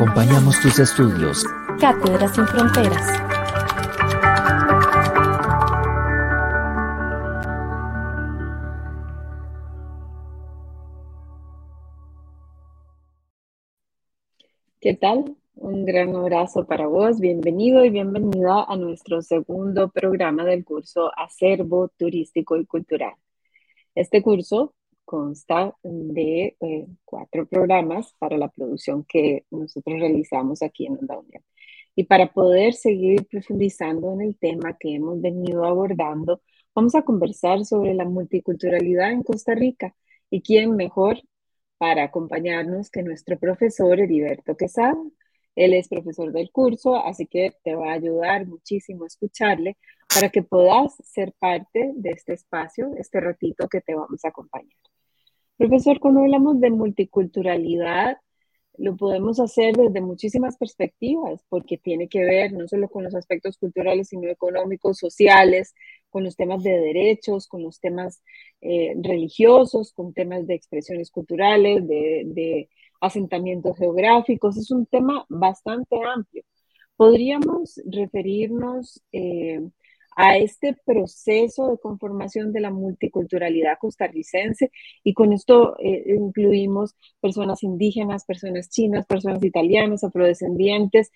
Acompañamos tus estudios. Cátedras sin fronteras. ¿Qué tal? Un gran abrazo para vos. Bienvenido y bienvenida a nuestro segundo programa del curso Acervo Turístico y Cultural. Este curso consta de eh, cuatro programas para la producción que nosotros realizamos aquí en Onda Unión. Y para poder seguir profundizando en el tema que hemos venido abordando, vamos a conversar sobre la multiculturalidad en Costa Rica. ¿Y quién mejor para acompañarnos que nuestro profesor Heriberto Quesada. Él es profesor del curso, así que te va a ayudar muchísimo a escucharle para que puedas ser parte de este espacio, este ratito que te vamos a acompañar. Profesor, cuando hablamos de multiculturalidad, lo podemos hacer desde muchísimas perspectivas, porque tiene que ver no solo con los aspectos culturales, sino económicos, sociales, con los temas de derechos, con los temas eh, religiosos, con temas de expresiones culturales, de, asentamientos geográficos. Es un tema bastante amplio. Podríamos referirnos eh, a este proceso de conformación de la multiculturalidad costarricense y con esto eh, incluimos personas indígenas, personas chinas, personas italianas, afrodescendientes,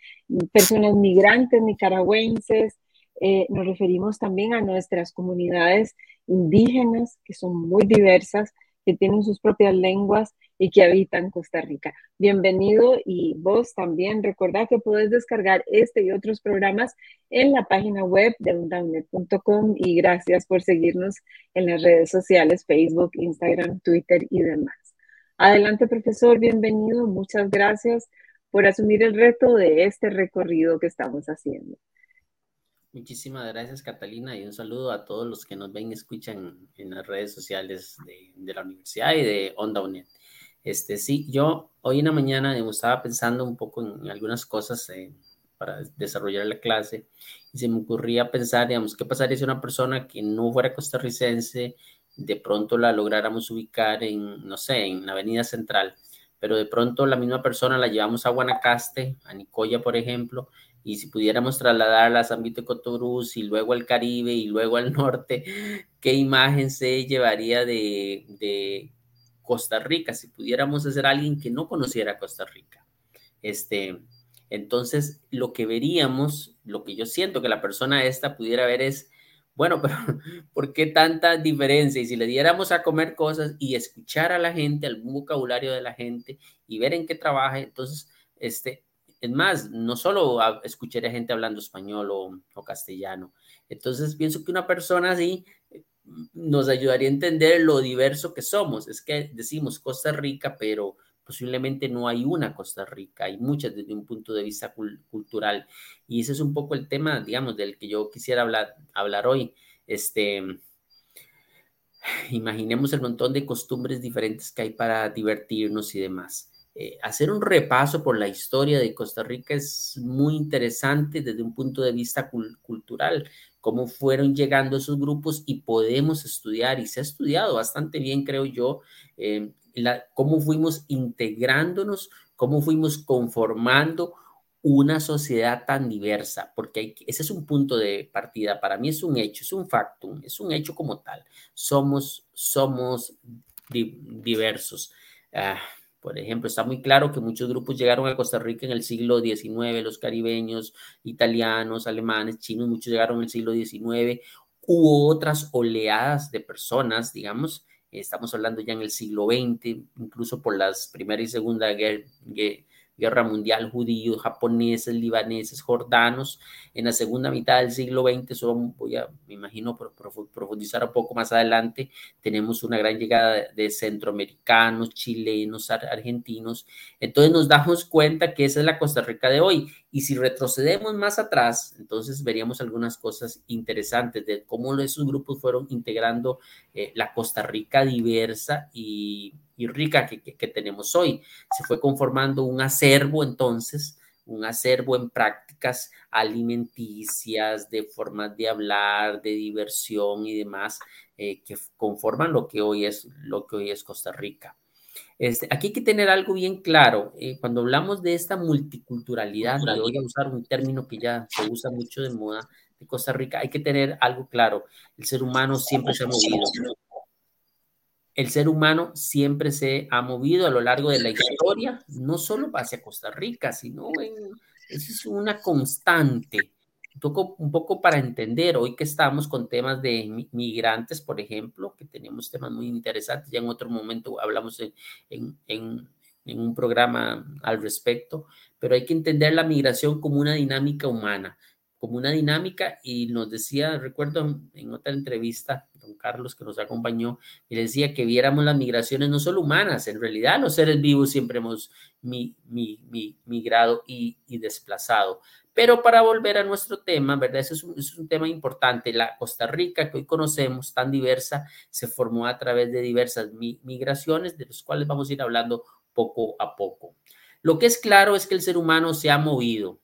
personas migrantes nicaragüenses. Eh, nos referimos también a nuestras comunidades indígenas, que son muy diversas, que tienen sus propias lenguas y que habitan Costa Rica. Bienvenido y vos también. Recordad que podés descargar este y otros programas en la página web de undaunet.com y gracias por seguirnos en las redes sociales, Facebook, Instagram, Twitter y demás. Adelante, profesor, bienvenido. Muchas gracias por asumir el reto de este recorrido que estamos haciendo. Muchísimas gracias, Catalina, y un saludo a todos los que nos ven y escuchan en las redes sociales de, la universidad y de Onda UNED. Este, sí, yo hoy en la mañana estaba pensando un poco en, algunas cosas eh, para desarrollar la clase y se me ocurría pensar, digamos, qué pasaría si una persona que no fuera costarricense de pronto la lográramos ubicar en, no sé, en la Avenida Central, pero de pronto la misma persona la llevamos a Guanacaste, a Nicoya, por ejemplo, y si pudiéramos trasladarla a San Vito de y luego al Caribe y luego al norte, ¿qué imagen se llevaría de, de Costa Rica? Si pudiéramos hacer alguien que no conociera Costa Rica. Este, entonces, lo que veríamos, lo que yo siento que la persona esta pudiera ver es, bueno, pero ¿por qué tanta diferencia? Y si le diéramos a comer cosas y escuchar a la gente, algún vocabulario de la gente y ver en qué trabaja, entonces, este, es más, no solo escuchar a gente hablando español o, castellano. Entonces pienso que una persona así nos ayudaría a entender lo diverso que somos. Es que decimos Costa Rica, pero posiblemente no hay una Costa Rica, hay muchas desde un punto de vista cultural. Y ese es un poco el tema, digamos, del que yo quisiera hablar, hablar hoy. Este, imaginemos el montón de costumbres diferentes que hay para divertirnos y demás. Eh, hacer un repaso por la historia de Costa Rica es muy interesante desde un punto de vista cultural, cómo fueron llegando esos grupos y podemos estudiar, y se ha estudiado bastante bien, creo yo, eh, cómo fuimos integrándonos, cómo fuimos conformando una sociedad tan diversa, porque ese es un punto de partida, para mí es un hecho, es un factum, es un hecho como tal, somos, somos diversos. Ah, por ejemplo, está muy claro que muchos grupos llegaron a Costa Rica en el siglo XIX, los caribeños, italianos, alemanes, chinos, muchos llegaron en el siglo XIX. Hubo otras oleadas de personas, digamos, estamos hablando ya en el siglo XX, incluso por las Primera y Segunda Guerra Mundial, judíos, japoneses, libaneses, jordanos. En la segunda mitad del siglo XX, solo voy a, me imagino, profundizar un poco más adelante, tenemos una gran llegada de centroamericanos, chilenos, argentinos. Entonces nos damos cuenta que esa es la Costa Rica de hoy. Y si retrocedemos más atrás, entonces veríamos algunas cosas interesantes de cómo esos grupos fueron integrando eh, la Costa Rica diversa y y rica que, tenemos hoy. Se fue conformando un acervo entonces, un acervo en prácticas alimenticias, de formas de hablar, de diversión y demás, eh, que conforman lo que hoy es, lo que hoy es Costa Rica. Este, aquí hay que tener algo bien claro. Eh, cuando hablamos de esta multiculturalidad, voy a usar un término que ya se usa mucho de moda de Costa Rica, hay que tener algo claro. El ser humano siempre se ha movido el ser humano siempre se ha movido a lo largo de la historia, no solo hacia Costa Rica, sino en, eso es una constante. Un poco, para entender, hoy que estamos con temas de migrantes, por ejemplo, que tenemos temas muy interesantes, ya en otro momento hablamos en, en un programa al respecto, pero hay que entender la migración como una dinámica humana como una dinámica y nos decía, recuerdo en otra entrevista, don Carlos que nos acompañó, y decía que viéramos las migraciones no solo humanas, en realidad los seres vivos siempre hemos migrado y, desplazado. Pero para volver a nuestro tema, ¿verdad? Ese es, un, es un tema importante. La Costa Rica que hoy conocemos, tan diversa, se formó a través de diversas migraciones, de las cuales vamos a ir hablando poco a poco. Lo que es claro es que el ser humano se ha movido,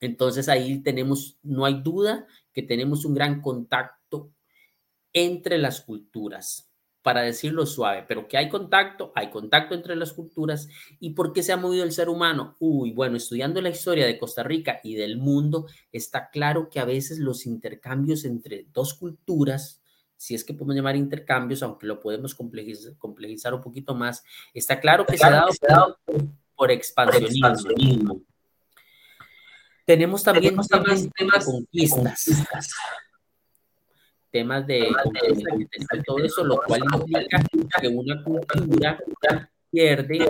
entonces ahí tenemos, no hay duda que tenemos un gran contacto entre las culturas, para decirlo suave, pero que hay contacto, hay contacto entre las culturas. ¿Y por qué se ha movido el ser humano? Uy, bueno, estudiando la historia de Costa Rica y del mundo, está claro que a veces los intercambios entre dos culturas, si es que podemos llamar intercambios, aunque lo podemos complejizar, un poquito más, está claro que se ha dado, por, expansionismo. Tenemos también temas, de conquistas. Temas de todo eso, lo cual implica que una cultura pierde,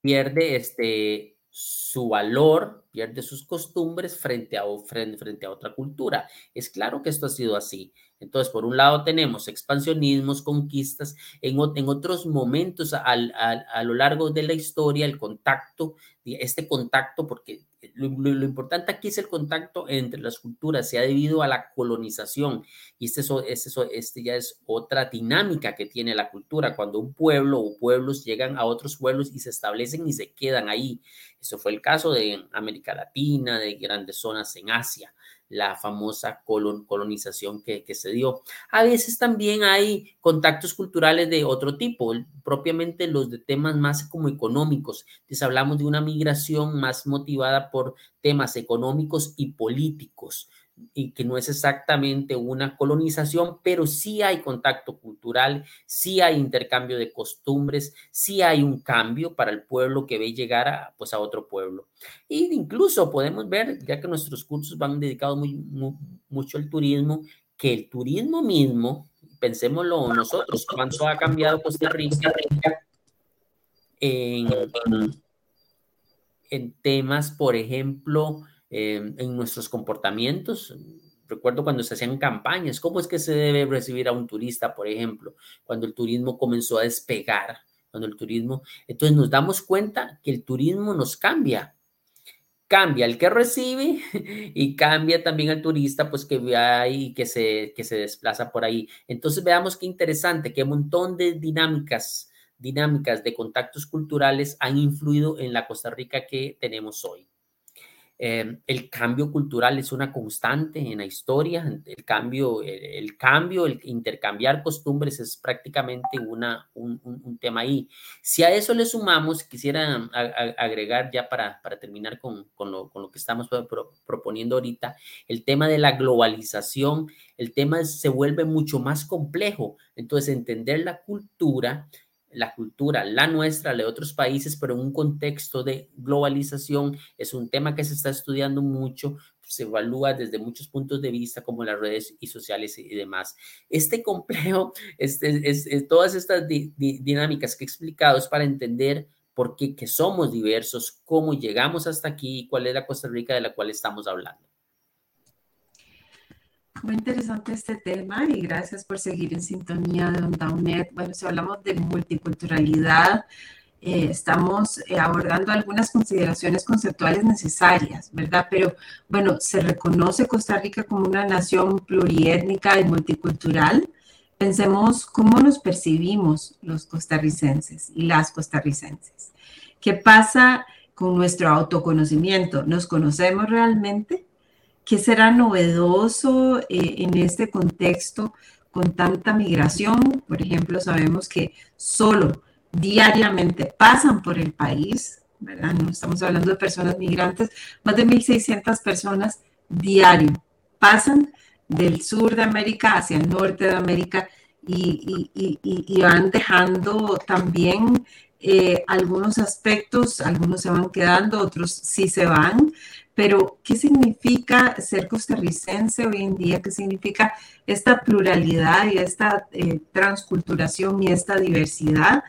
pierde este, su valor, pierde sus costumbres frente a, frente, frente a otra cultura. Es claro que esto ha sido así. Entonces, por un lado tenemos expansionismos, conquistas, en, otros momentos a lo largo de la historia, el contacto este contacto, porque lo, importante aquí es el contacto entre las culturas, se ha debido a la colonización y este, este, este ya es otra dinámica que tiene la cultura, cuando un pueblo o pueblos llegan a otros pueblos y se establecen y se quedan ahí. Eso fue el caso de América Latina, de grandes zonas en Asia la famosa colonización que, se dio. A veces también hay contactos culturales de otro tipo, propiamente los de temas más como económicos. Entonces hablamos de una migración más motivada por temas económicos y políticos y que no es exactamente una colonización, pero sí hay contacto cultural, sí hay intercambio de costumbres, sí hay un cambio para el pueblo que ve llegar a, pues, a otro pueblo. Y incluso podemos ver, ya que nuestros cursos van dedicados muy, mucho al turismo, que el turismo mismo, pensémoslo nosotros, cuánto ha cambiado Costa Rica en, en temas, por ejemplo, Em, en nuestros comportamientos. Recuerdo cuando se hacían campañas, ¿cómo es que se debe recibir a un turista, por ejemplo? Cuando el turismo comenzó a despegar, cuando el turismo, entonces nos damos cuenta que el turismo nos cambia, cambia el que recibe y cambia también el turista, pues que ve ahí, que se, que se desplaza por ahí. Entonces veamos qué interesante, qué montón de dinámicas, dinámicas de contactos culturales han influido en la Costa Rica que tenemos hoy. Em, el cambio cultural es una constante en la historia, el cambio, el, cambio, el intercambiar costumbres es prácticamente una, un, tema ahí. Si a eso le sumamos, quisiera agregar ya para, para terminar con, con, lo, con, lo, que estamos proponiendo ahorita, el tema de la globalización, el tema se vuelve mucho más complejo. Entonces, entender la cultura la cultura, la nuestra, la de otros países, pero en un contexto de globalización. Es un tema que se está estudiando mucho, se evalúa desde muchos puntos de vista, como las redes y sociales y demás. Este complejo, este, es, todas estas dinámicas que he explicado es para entender por qué que somos diversos, cómo llegamos hasta aquí y cuál es la Costa Rica de la cual estamos hablando. Muy interesante este tema y gracias por seguir en sintonía de UNED. Bueno, si hablamos de multiculturalidad, eh, estamos eh, abordando algunas consideraciones conceptuales necesarias, ¿verdad? Pero bueno, se reconoce Costa Rica como una nación pluriétnica y multicultural. Pensemos cómo nos percibimos los costarricenses y las costarricenses. ¿Qué pasa con nuestro autoconocimiento? ¿Nos conocemos realmente? ¿Qué será novedoso eh, en este contexto con tanta migración? Por ejemplo, sabemos que solo diariamente pasan por el país, ¿verdad? No estamos hablando de personas migrantes, más de 1.600 personas diario pasan del sur de América hacia el norte de América y, van dejando también eh, algunos aspectos, algunos se van quedando, otros sí se van, pero ¿qué significa ser costarricense hoy en día? ¿Qué significa esta pluralidad y esta eh, transculturación y esta diversidad?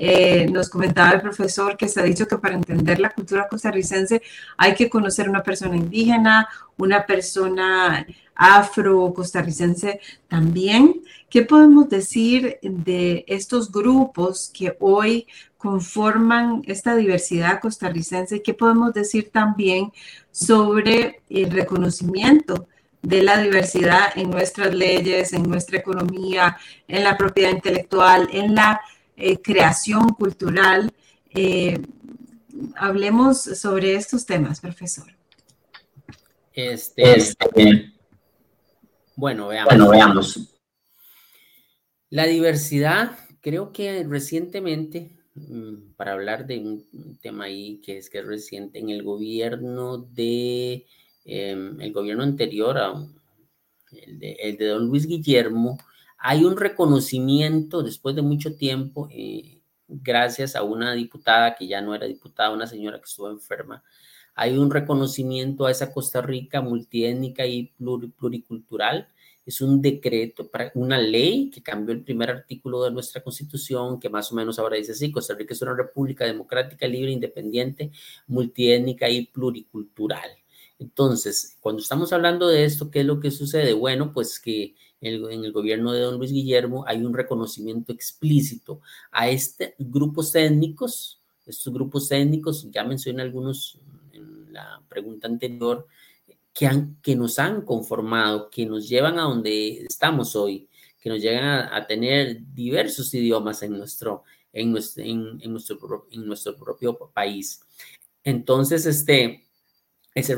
Eh, nos comentaba el profesor que se ha dicho que para entender la cultura costarricense hay que conocer una persona indígena, una persona afro-costarricense también. ¿Qué podemos decir de estos grupos que hoy conforman esta diversidad costarricense? ¿Qué podemos decir también sobre el reconocimiento de la diversidad en nuestras leyes, en nuestra economía, en la propiedad intelectual, en la eh, creación cultural? Eh, hablemos sobre estos temas, profesor. Este, este bueno, veamos. Bueno, veamos. La diversidad, creo que recientemente, para hablar de un tema ahí que es que reciente, en el gobierno de, em, el gobierno anterior, el de, el de don Luis Guillermo, hay un reconocimiento después de mucho tiempo, eh, gracias a una diputada que ya no era diputada, una señora que estuvo enferma, hay un reconocimiento a esa Costa Rica multiétnica y pluricultural. Es un decreto, una ley que cambió el primer artículo de nuestra constitución, que más o menos ahora dice así, Costa Rica es una república democrática, libre, independiente, multiétnica y pluricultural. Entonces, cuando estamos hablando de esto, ¿qué es lo que sucede? Bueno, pues que en el gobierno de don Luis Guillermo hay un reconocimiento explícito a este grupos étnicos, estos grupos étnicos, ya mencioné algunos la pregunta anterior, que, nos han conformado, que nos llevan a donde estamos hoy, que nos llegan a, tener diversos idiomas en nuestro, en nuestro, en, nuestro, en nuestro propio país. Entonces, este, ese,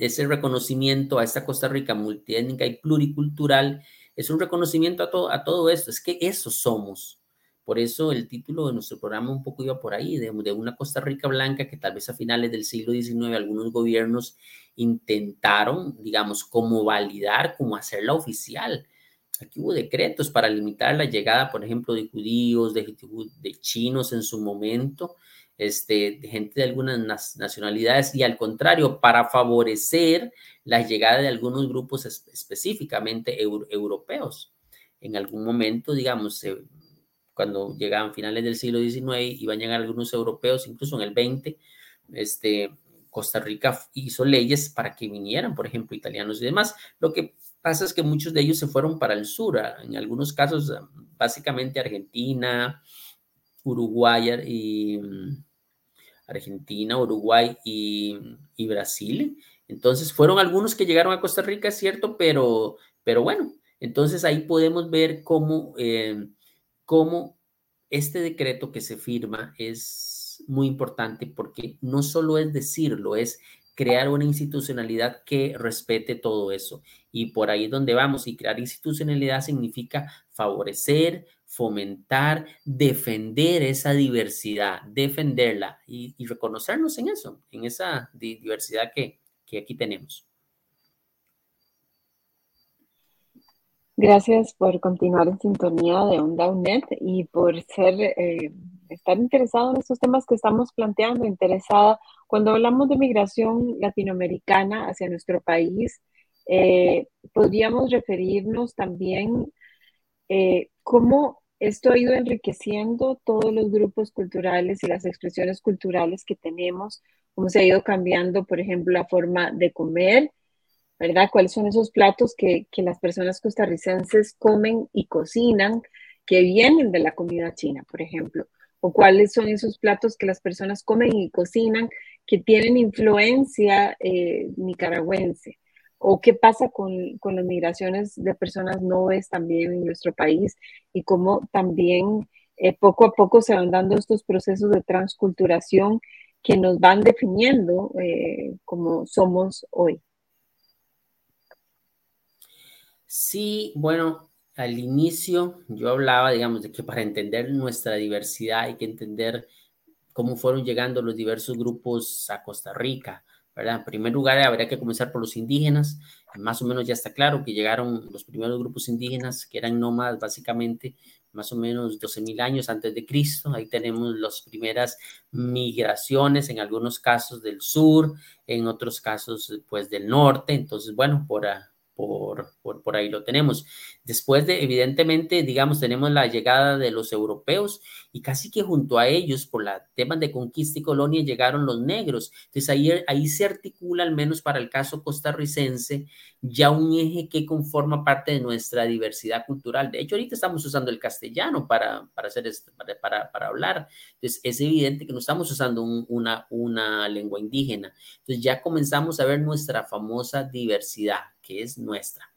ese reconocimiento a esta Costa Rica multiétnica y pluricultural es un reconocimiento a todo, a todo esto, es que eso somos. Por eso el título de nuestro programa un poco iba por ahí, de, una Costa Rica blanca que tal vez a finales del siglo XIX algunos gobiernos intentaron, digamos, como validar, como hacerla oficial. Aquí hubo decretos para limitar la llegada, por ejemplo, de judíos, de, chinos en su momento, este, de gente de algunas nacionalidades y al contrario, para favorecer la llegada de algunos grupos específicamente europeos. En algún momento, digamos, se cuando llegaban finales del siglo XIX, iban a llegar algunos europeos, incluso en el 20, este, Costa Rica hizo leyes para que vinieran, por ejemplo, italianos y demás. Lo que pasa es que muchos de ellos se fueron para el sur, en algunos casos, básicamente Argentina, Uruguay y Argentina, Uruguay y, Brasil. Entonces fueron algunos que llegaron a Costa Rica, es cierto, pero, pero bueno, entonces ahí podemos ver cómo eh, cómo este decreto que se firma es muy importante porque no solo es decirlo, es crear una institucionalidad que respete todo eso. Y por ahí es donde vamos. Y crear institucionalidad significa favorecer, fomentar, defender esa diversidad, defenderla y, reconocernos en eso, en esa diversidad que, que aquí tenemos. Gracias por continuar en sintonía de Onda UNED y por ser, eh, estar interesado en estos temas que estamos planteando, interesada. Cuando hablamos de migración latinoamericana hacia nuestro país, eh, podríamos referirnos también eh, cómo esto ha ido enriqueciendo todos los grupos culturales y las expresiones culturales que tenemos, cómo se ha ido cambiando, por ejemplo, la forma de comer, ¿verdad? ¿Cuáles son esos platos que, las personas costarricenses comen y cocinan que vienen de la comida china, por ejemplo? ¿O cuáles son esos platos que las personas comen y cocinan que tienen influencia eh, nicaragüense? o qué pasa con, las migraciones de personas noves también en nuestro país y cómo también eh, poco a poco se van dando estos procesos de transculturación que nos van definiendo eh, como somos hoy. Sí, bueno, al inicio yo hablaba, digamos, de que para entender nuestra diversidad hay que entender cómo fueron llegando los diversos grupos a Costa Rica. En primer lugar, habría que comenzar por los indígenas. Más o menos ya está claro que llegaron los primeros grupos indígenas, que eran nómadas básicamente más o menos 12.000 años antes de Cristo. Ahí tenemos las primeras migraciones, en algunos casos del sur, en otros casos pues del norte. Entonces, bueno, por, por, por, por, ahí lo tenemos. Después de, evidentemente, digamos, tenemos la llegada de los europeos y casi que junto a ellos, por la temas de conquista y colonia, llegaron los negros. Entonces ahí, ahí se articula, al menos para el caso costarricense, ya un eje que conforma parte de nuestra diversidad cultural. De hecho, ahorita estamos usando el castellano para, para, hacer para, para, hablar. Entonces es evidente que no estamos usando una, una lengua indígena. Entonces ya comenzamos a ver nuestra famosa diversidad que es nuestra.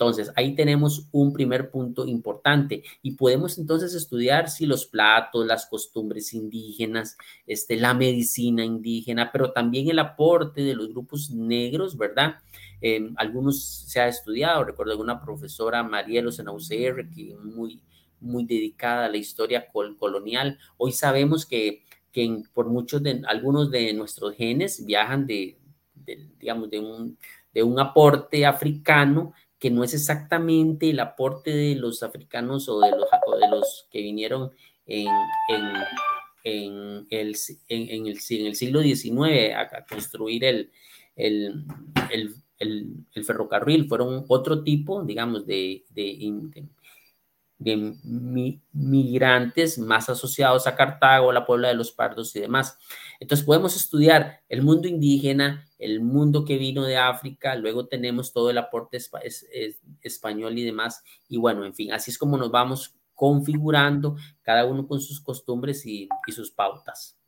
Entonces, ahí tenemos un primer punto importante y podemos entonces estudiar si los platos, las costumbres indígenas, este, la medicina indígena, pero también el aporte de los grupos negros, ¿verdad? Eh, algunos se ha estudiado, recuerdo una profesora, Marielo en UCR, que muy, muy dedicada a la historia colonial. Hoy sabemos que, que por muchos de, algunos de nuestros genes viajan de digamos, de un de un aporte africano que no es exactamente el aporte de los africanos o de los, de los que vinieron en, el, en, el, en el siglo XIX a, construir el, el, ferrocarril. Fueron otro tipo, digamos, de, de, de migrantes más asociados a Cartago, la Puebla de los Pardos y demás. Entonces podemos estudiar el mundo indígena, el mundo que vino de África, luego tenemos todo el aporte español y demás. Y bueno, en fin, así es como nos vamos configurando, cada uno con sus costumbres y, sus pautas.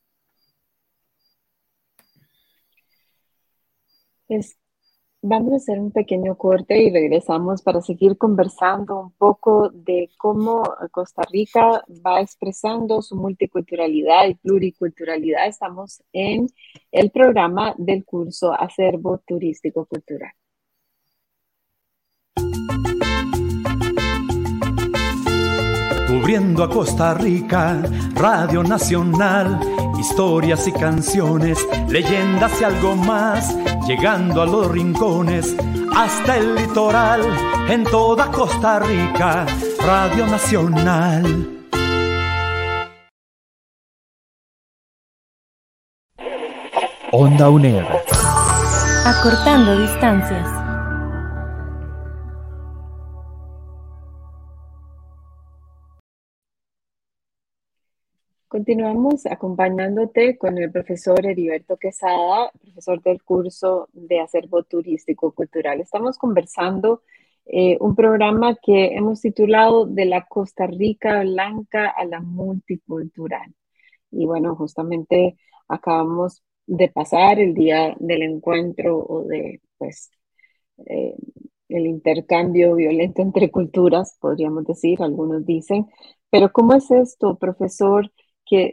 Es Vamos a hacer un pequeño corte y regresamos para seguir conversando un poco de cómo Costa Rica va expresando su multiculturalidad y pluriculturalidad. Estamos en el programa del curso Acervo Turístico Cultural. Cubriendo a Costa Rica, Radio Nacional, historias y canciones, leyendas y algo más, llegando a los rincones, hasta el litoral, en toda Costa Rica, Radio Nacional. Onda UNED. Acortando distancias. Continuamos acompañándote con el profesor Heriberto Quesada, profesor del curso de acervo turístico cultural. Estamos conversando eh, un programa que hemos titulado De la Costa Rica Blanca a la Multicultural. Y bueno, justamente acabamos de pasar el día del encuentro o de, pues, eh, el intercambio violento entre culturas, podríamos decir, algunos dicen. Pero ¿cómo es esto, profesor?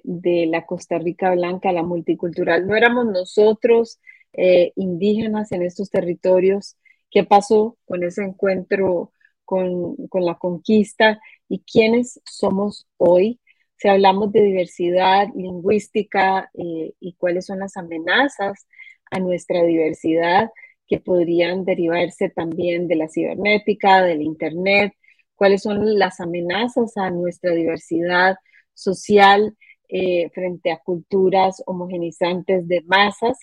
De la Costa Rica Blanca, la multicultural, no éramos nosotros eh, indígenas en estos territorios. ¿Qué pasó con ese encuentro con, la conquista y quiénes somos hoy? Si hablamos de diversidad lingüística eh, y cuáles son las amenazas a nuestra diversidad que podrían derivarse también de la cibernética, del Internet, cuáles son las amenazas a nuestra diversidad social eh, frente a culturas homogenizantes de masas.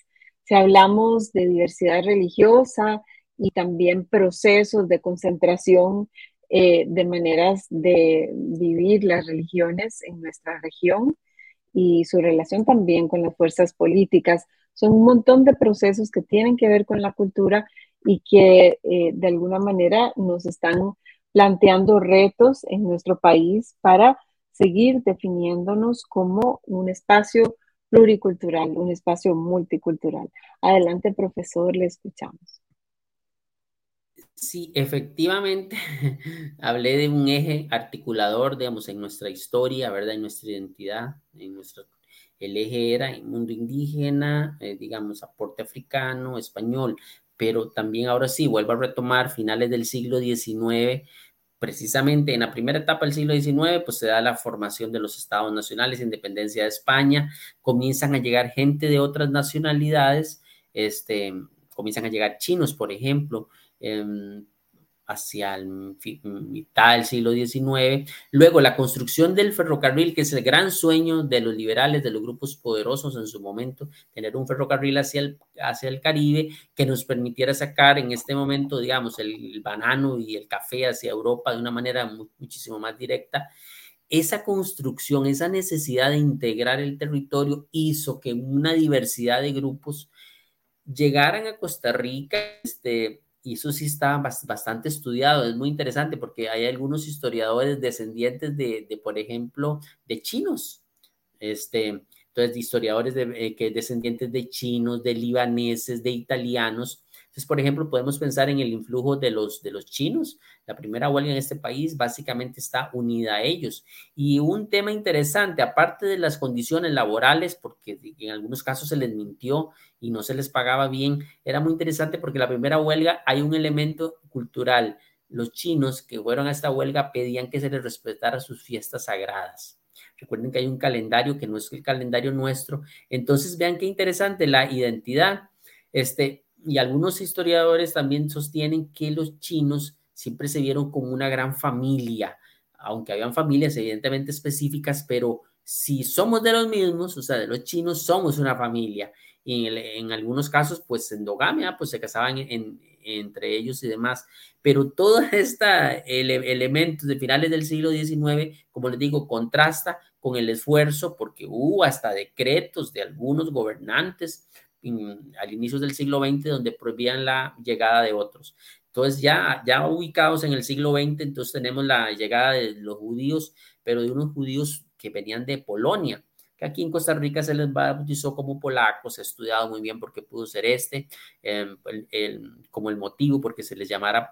Si hablamos de diversidad religiosa y también procesos de concentración eh, de maneras de vivir las religiones en nuestra región y su relación también con las fuerzas políticas. Son un montón de procesos que tienen que ver con la cultura y que eh, de alguna manera nos están planteando retos en nuestro país para seguir definiéndonos como un espacio pluricultural, un espacio multicultural. Adelante, profesor, le escuchamos. Sí, efectivamente, hablé de un eje articulador, digamos, en nuestra historia, ¿verdad? En nuestra identidad, en nuestro, el eje era el mundo indígena, eh, digamos, aporte africano, español, pero también ahora sí, vuelvo a retomar finales del siglo XIX, precisamente en la primera etapa del siglo XIX, pues se da la formación de los estados nacionales, independencia de España, comienzan a llegar gente de otras nacionalidades, este, comienzan a llegar chinos, por ejemplo, em, hacia el mitad del siglo XIX. Luego, la construcción del ferrocarril, que es el gran sueño de los liberales, de los grupos poderosos en su momento, tener un ferrocarril hacia el, hacia el Caribe que nos permitiera sacar en este momento, digamos, el, banano y el café hacia Europa de una manera muchísimo más directa. Esa construcción, esa necesidad de integrar el territorio hizo que una diversidad de grupos llegaran a Costa Rica, este, y eso sí está bastante estudiado, es muy interesante porque hay algunos historiadores descendientes de, por ejemplo, de chinos, este, entonces historiadores de, eh, que descendientes de chinos, de libaneses, de italianos, entonces, por ejemplo, podemos pensar en el influjo de los, de los chinos. La primera huelga en este país básicamente está unida a ellos. Y un tema interesante, aparte de las condiciones laborales, porque en algunos casos se les mintió y no se les pagaba bien, era muy interesante porque la primera huelga hay un elemento cultural. Los chinos que fueron a esta huelga pedían que se les respetara sus fiestas sagradas. Recuerden que hay un calendario que no es el calendario nuestro. Entonces, vean qué interesante la identidad. Este, y algunos historiadores también sostienen que los chinos siempre se vieron como una gran familia, aunque habían familias evidentemente específicas, pero si somos de los mismos, o sea, de los chinos, somos una familia. Y en, algunos casos, pues endogamia, pues se casaban entre ellos y demás. Pero todo este elementos de finales del siglo XIX, como les digo, contrasta con el esfuerzo, porque hubo hasta decretos de algunos gobernantes al inicio del siglo XX donde prohibían la llegada de otros. Entonces ya, ya ubicados en el siglo XX, entonces tenemos la llegada de los judíos, pero de unos judíos que venían de Polonia, que aquí en Costa Rica se les bautizó como polacos, ha estudiado muy bien porque pudo ser este, em, como el motivo porque se les llamara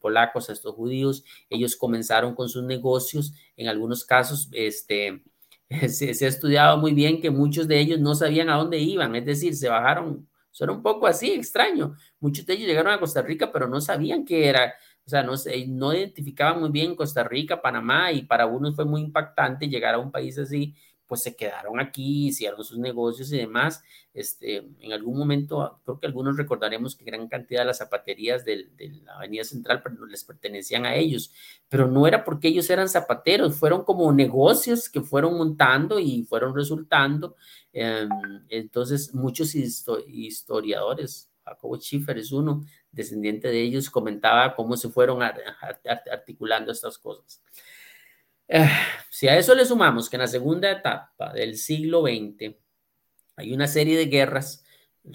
polacos a estos judíos. Ellos comenzaron con sus negocios, en algunos casos, este, se, ha estudiado muy bien que muchos de ellos no sabían a dónde iban, es decir, se bajaron, eso era un poco así, extraño. Muchos de ellos llegaron a Costa Rica, pero no sabían qué era, o sea, no, no identificaban muy bien Costa Rica, Panamá, y para unos fue muy impactante llegar a un país así pues se quedaron aquí, hicieron sus negocios y demás. Este, en algún momento, creo que algunos recordaremos que gran cantidad de las zapaterías de, la Avenida Central les pertenecían a ellos, pero no era porque ellos eran zapateros, fueron como negocios que fueron montando y fueron resultando. Em, entonces, muchos historiadores, Jacobo Schiffer es uno, descendiente de ellos, comentaba cómo se fueron articulando estas cosas. Eh, si a eso le sumamos que en la segunda etapa del siglo XX hay una serie de guerras,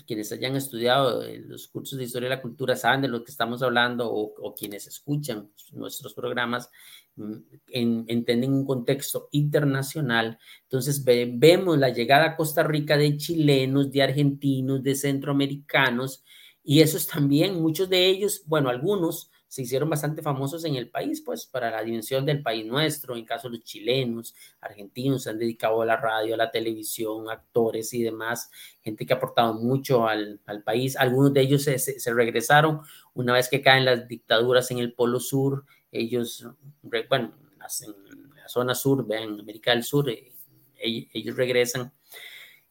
quienes hayan estudiado los cursos de historia de la cultura saben de lo que estamos hablando o, quienes escuchan nuestros programas mm, entienden un contexto internacional. Entonces vemos la llegada a Costa Rica de chilenos, de argentinos, de centroamericanos y esos también, muchos de ellos, bueno, algunos se hicieron bastante famosos en el país, pues para la dimensión del país nuestro, en caso de los chilenos, argentinos, se han dedicado a la radio, a la televisión, actores y demás, gente que ha aportado mucho al, país. Algunos de ellos se, regresaron una vez que caen las dictaduras en el Polo Sur, ellos, bueno, en la zona sur, vean, América del Sur, eh, ellos, regresan.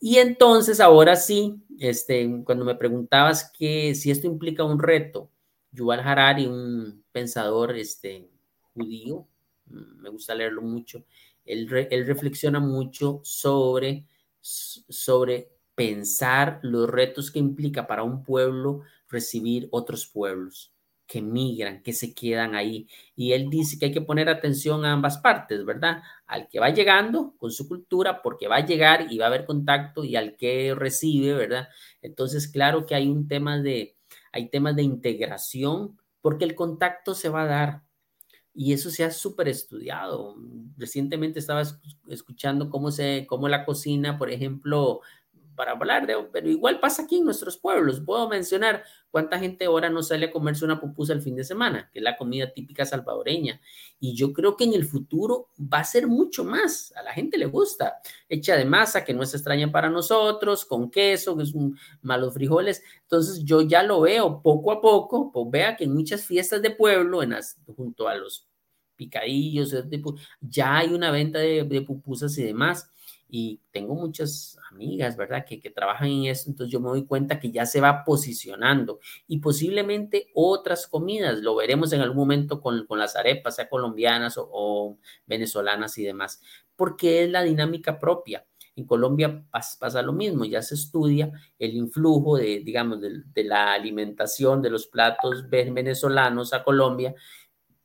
Y entonces, ahora sí, este, cuando me preguntabas que si esto implica un reto, Yuval Harari, un pensador este, judío, mm, me gusta leerlo mucho, él, reflexiona mucho sobre, sobre pensar los retos que implica para un pueblo recibir otros pueblos. que migran, que se quedan ahí. Y él dice que hay que poner atención a ambas partes, ¿verdad? Al que va llegando con su cultura, porque va a llegar y va a haber contacto, y al que recibe, ¿verdad? Entonces, claro que hay un tema de, hay temas de integración, porque el contacto se va a dar. Y eso se ha súper estudiado. Recientemente estaba escuchando cómo, se, cómo la cocina, por ejemplo, para hablar de, pero igual pasa aquí en nuestros pueblos. Puedo mencionar cuánta gente ahora no sale a comerse una pupusa el fin de semana, que es la comida típica salvadoreña. Y yo creo que en el futuro va a ser mucho más. A la gente le gusta. Hecha de masa, que no es extraña para nosotros, con queso, que es un, malos frijoles. Entonces yo ya lo veo poco a poco. Pues vea que en muchas fiestas de pueblo, en junto a los picadillos, ya hay una venta de, de pupusas y demás y tengo muchas amigas, ¿verdad?, que, que, trabajan en esto, entonces yo me doy cuenta que ya se va posicionando y posiblemente otras comidas, lo veremos en algún momento con, con las arepas, sea colombianas o, venezolanas y demás, porque es la dinámica propia. En Colombia pasa, lo mismo, ya se estudia el influjo de, digamos, de, la alimentación de los platos venezolanos a Colombia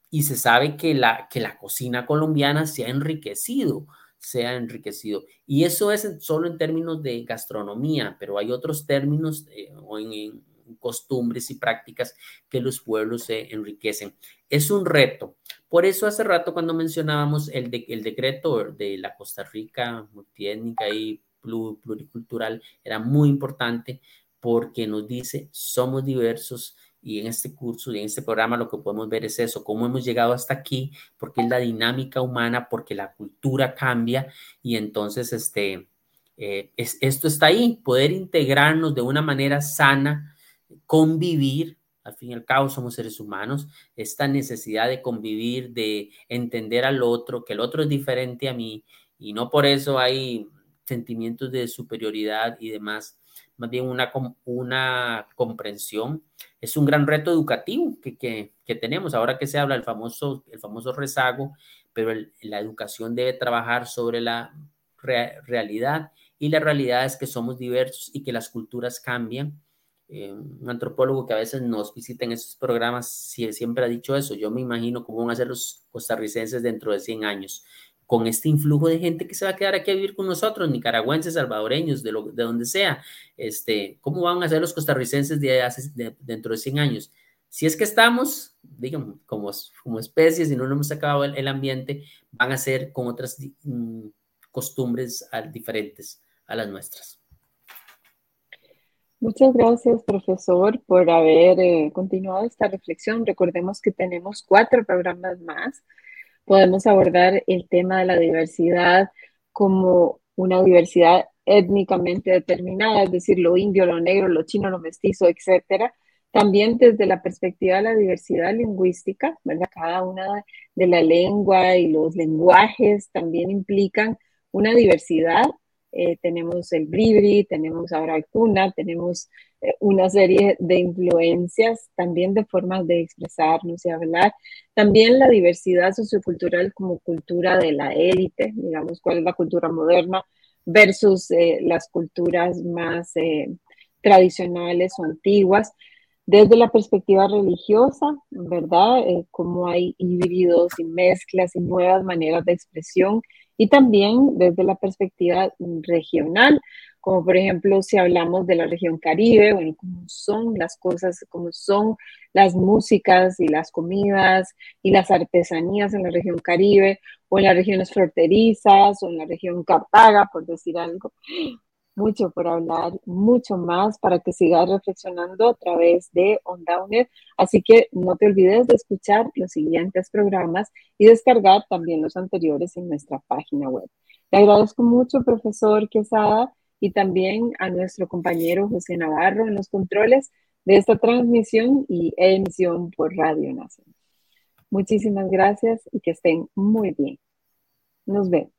y se sabe que la, que la cocina colombiana se ha enriquecido sea enriquecido. Y eso es solo en términos de gastronomía, pero hay otros términos eh, o en, costumbres y prácticas que los pueblos se enriquecen. Es un reto. Por eso hace rato cuando mencionábamos el, el decreto de la Costa Rica multiétnica y pluricultural, era muy importante porque nos dice, somos diversos, y en este curso y en este programa lo que podemos ver es eso, cómo hemos llegado hasta aquí, porque es la dinámica humana, porque la cultura cambia y entonces este, eh, es, esto está ahí, poder integrarnos de una manera sana, convivir, al fin y al cabo somos seres humanos, esta necesidad de convivir, de entender al otro, que el otro es diferente a mí y no por eso hay sentimientos de superioridad y demás más bien una, una comprensión. Es un gran reto educativo que, que, tenemos. Ahora que se habla el famoso, el famoso rezago, pero la educación debe trabajar sobre la realidad y la realidad es que somos diversos y que las culturas cambian. Eh, un antropólogo que a veces nos visita en estos programas siempre ha dicho eso. Yo me imagino cómo van a ser los costarricenses dentro de 100 años con este influjo de gente que se va a quedar aquí a vivir con nosotros, nicaragüenses, salvadoreños, de, lo, de donde sea, este, ¿cómo van a ser los costarricenses de, dentro de 100 años? Si es que estamos, digamos, como, como especies y no hemos acabado el, ambiente, van a ser con otras mm, costumbres diferentes a las nuestras. Muchas gracias, profesor, por haber eh, continuado esta reflexión. Recordemos que tenemos cuatro programas más podemos abordar el tema de la diversidad como una diversidad étnicamente determinada, es decir, lo indio, lo negro, lo chino, lo mestizo, etcétera. También desde la perspectiva de la diversidad lingüística, ¿verdad? Cada una de la lengua y los lenguajes también implican una diversidad eh, tenemos el Bribri, tenemos ahora el Cuna, tenemos eh, una serie de influencias también de formas de expresarnos y hablar. También la diversidad sociocultural como cultura de la élite, digamos, cuál es la cultura moderna versus eh, las culturas más tradicionales o antiguas. Desde la perspectiva religiosa, ¿verdad? cómo hay híbridos y mezclas y nuevas maneras de expresión y también desde la perspectiva regional, como por ejemplo si hablamos de la región Caribe, bueno, cómo son las cosas, cómo son las músicas y las comidas y las artesanías en la región Caribe o en las regiones fronterizas o en la región Cartaga, por decir algo mucho por hablar, mucho más para que sigas reflexionando a través de Onda Así que no te olvides de escuchar los siguientes programas y descargar también los anteriores en nuestra página web. Le agradezco mucho, profesor Quesada, y también a nuestro compañero José Navarro en los controles de esta transmisión y emisión por Radio Nacional. Muchísimas gracias y que estén muy bien. Nos vemos.